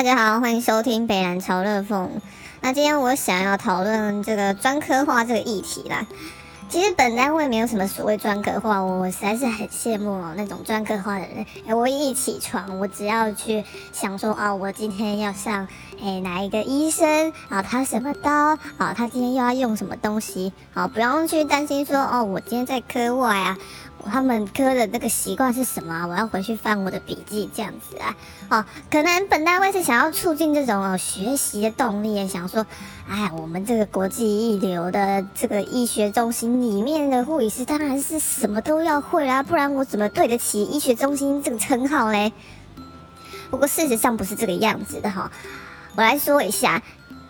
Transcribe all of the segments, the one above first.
大家好，欢迎收听北南潮热风。那今天我想要讨论这个专科化这个议题啦。其实本单位没有什么所谓专科化，我实在是很羡慕哦那种专科化的人。哎，我一起床，我只要去想说啊，我今天要上哎哪一个医生啊，他什么刀啊，他今天又要用什么东西好，不用去担心说哦，我今天在科外啊。他们科的那个习惯是什么？我要回去翻我的笔记，这样子啊，哦，可能本单位是想要促进这种哦学习的动力，想说，哎，我们这个国际一流的这个医学中心里面的护理师，当然是什么都要会啦，不然我怎么对得起医学中心这个称号嘞？不过事实上不是这个样子的哈，我来说一下。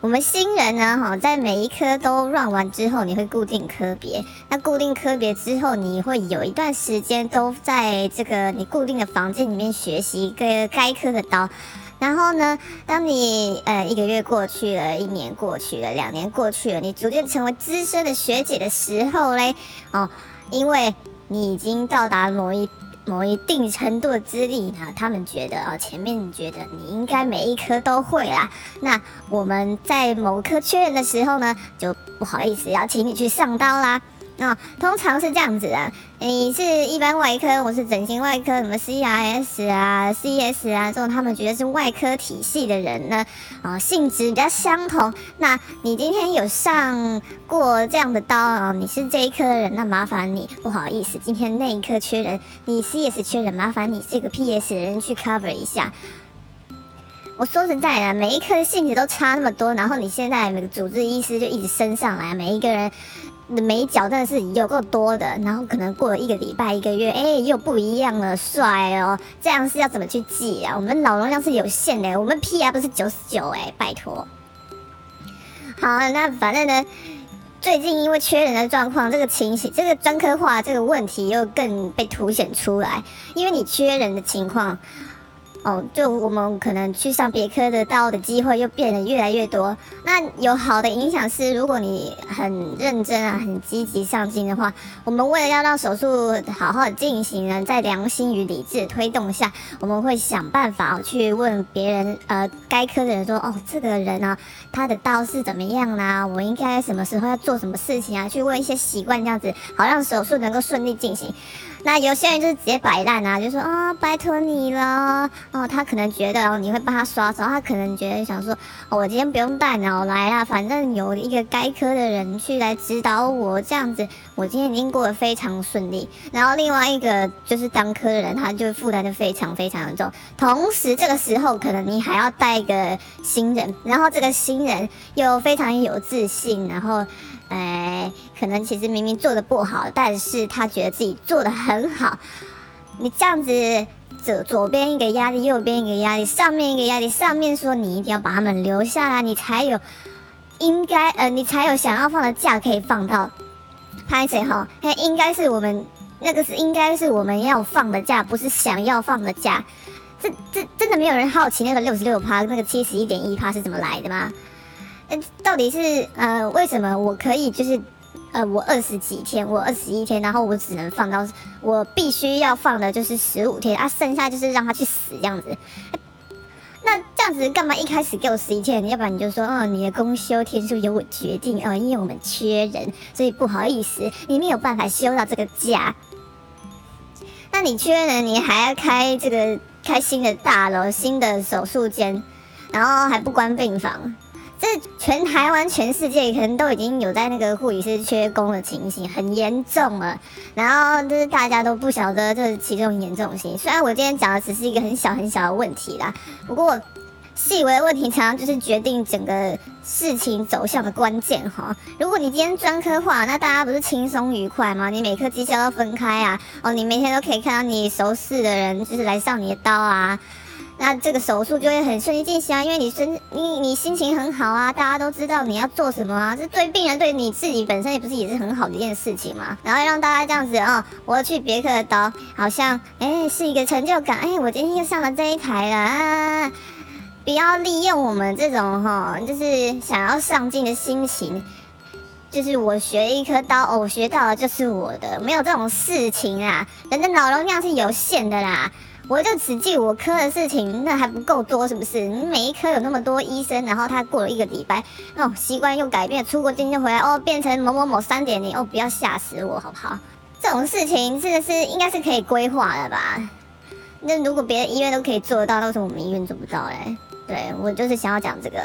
我们新人呢，哈，在每一科都 run 完之后，你会固定科别。那固定科别之后，你会有一段时间都在这个你固定的房间里面学习一个该科的刀。然后呢，当你呃一个月过去了，一年过去了，两年过去了，你逐渐成为资深的学姐的时候嘞，哦，因为你已经到达某一。某一定程度的资历呢，他们觉得哦，前面觉得你应该每一科都会啦。那我们在某科缺人的时候呢，就不好意思要请你去上刀啦。啊，通常是这样子的，你是一般外科，我是整形外科，什么 C R S 啊、C S 啊，这种他们觉得是外科体系的人呢，啊，性质比较相同。那你今天有上过这样的刀啊？你是这一科的人，那麻烦你，不好意思，今天那一科缺人，你 C S 缺人，麻烦你这个 P S 的人去 cover 一下。我说实在的，每一科性质都差那么多，然后你现在每个主治医师就一直升上来，每一个人。的美角真的是有够多的，然后可能过了一个礼拜、一个月，哎，又不一样了，帅哦！这样是要怎么去记啊？我们脑容量是有限的，我们 P R 是九十九哎，拜托。好，那反正呢，最近因为缺人的状况，这个情形，这个专科化这个问题又更被凸显出来，因为你缺人的情况。哦，就我们可能去上别科的刀的机会又变得越来越多。那有好的影响是，如果你很认真啊，很积极上进的话，我们为了要让手术好好的进行呢，在良心与理智推动下，我们会想办法去问别人，呃，该科的人说，哦，这个人啊，他的刀是怎么样啦？我应该什么时候要做什么事情啊？去问一些习惯，这样子好让手术能够顺利进行。那有些人就是直接摆烂啊，就说啊，拜托你了哦。他可能觉得你会帮他刷手，他可能觉得想说，哦我今天不用带脑来啦，反正有一个该科的人去来指导我，这样子我今天已经过得非常顺利。然后另外一个就是当科的人，他就负担就非常非常的重。同时这个时候可能你还要带一个新人，然后这个新人又非常有自信，然后。哎，可能其实明明做的不好，但是他觉得自己做的很好。你这样子左左边一个压力，右边一个压力，上面一个压力，上面说你一定要把他们留下来，你才有应该呃，你才有想要放的假可以放到。拍谁哈？那应该是我们那个是应该是我们要放的假，不是想要放的假。这这真的没有人好奇那个六十六趴，那个七十一点一趴是怎么来的吗？到底是呃为什么我可以就是呃我二十几天我二十一天，然后我只能放到我必须要放的就是十五天啊，剩下就是让他去死这样子。那这样子干嘛一开始给我十一天？要不然你就说哦你的公休天数由我决定啊，因为我们缺人，所以不好意思，你没有办法休到这个假。那你缺人，你还要开这个开新的大楼、新的手术间，然后还不关病房。这全台湾、全世界可能都已经有在那个护理师缺工的情形，很严重了。然后就是大家都不晓得这其中严重性。虽然我今天讲的只是一个很小很小的问题啦，不过细微的问题常常就是决定整个事情走向的关键哈。如果你今天专科化，那大家不是轻松愉快吗？你每科绩效都分开啊，哦，你每天都可以看到你熟识的人就是来上你的刀啊。那这个手术就会很顺利进行啊，因为你身你你心情很好啊，大家都知道你要做什么啊，这对病人对你自己本身也不是也是很好的一件事情嘛。然后让大家这样子啊，我去别克的刀，好像哎是一个成就感，哎我今天又上了这一台了啊！不要利用我们这种哈，就是想要上进的心情，就是我学一颗刀，我学到的就是我的，没有这种事情啊，人的脑容量是有限的啦。我就只记我科的事情，那还不够多是不是？你每一科有那么多医生，然后他过了一个礼拜，那种，习惯又改变，出国今天回来，哦，变成某某某三点零，哦，不要吓死我好不好？这种事情真的是应该是可以规划的吧？那如果别的医院都可以做得到，为什么我们医院做不到嘞？对我就是想要讲这个。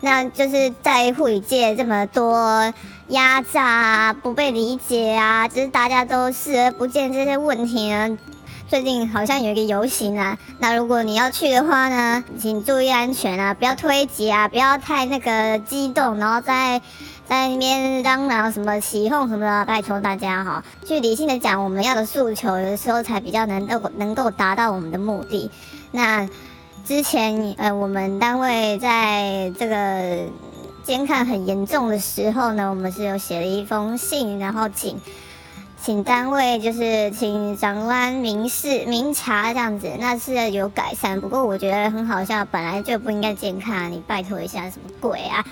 那就是在护理界这么多压榨啊，不被理解啊，就是大家都视而不见这些问题呢。最近好像有一个游行啊，那如果你要去的话呢，请注意安全啊，不要推挤啊，不要太那个激动，然后在在那边嚷嚷什么起哄什么的，拜托大家哈，去理性的讲我们要的诉求，有的时候才比较能够能够达到我们的目的。那。之前，呃，我们单位在这个监看很严重的时候呢，我们是有写了一封信，然后请请单位就是请长官明示明察这样子，那是有改善。不过我觉得很好笑，本来就不应该监看，你拜托一下，什么鬼啊？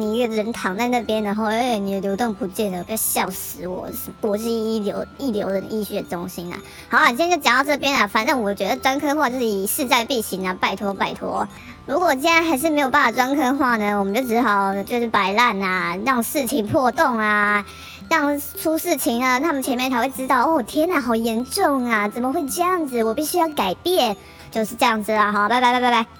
你一个人躺在那边，然后哎，你的流动不见了，不要笑死我！是国际一流一流的医学中心啊。好啊，今天就讲到这边啊。反正我觉得专科化就是以势在必行啊，拜托拜托。如果今天还是没有办法专科化呢，我们就只好就是摆烂啊，让事情破洞啊，让出事情啊，他们前面才会知道哦，天哪，好严重啊，怎么会这样子？我必须要改变，就是这样子啊。好，拜拜拜拜拜。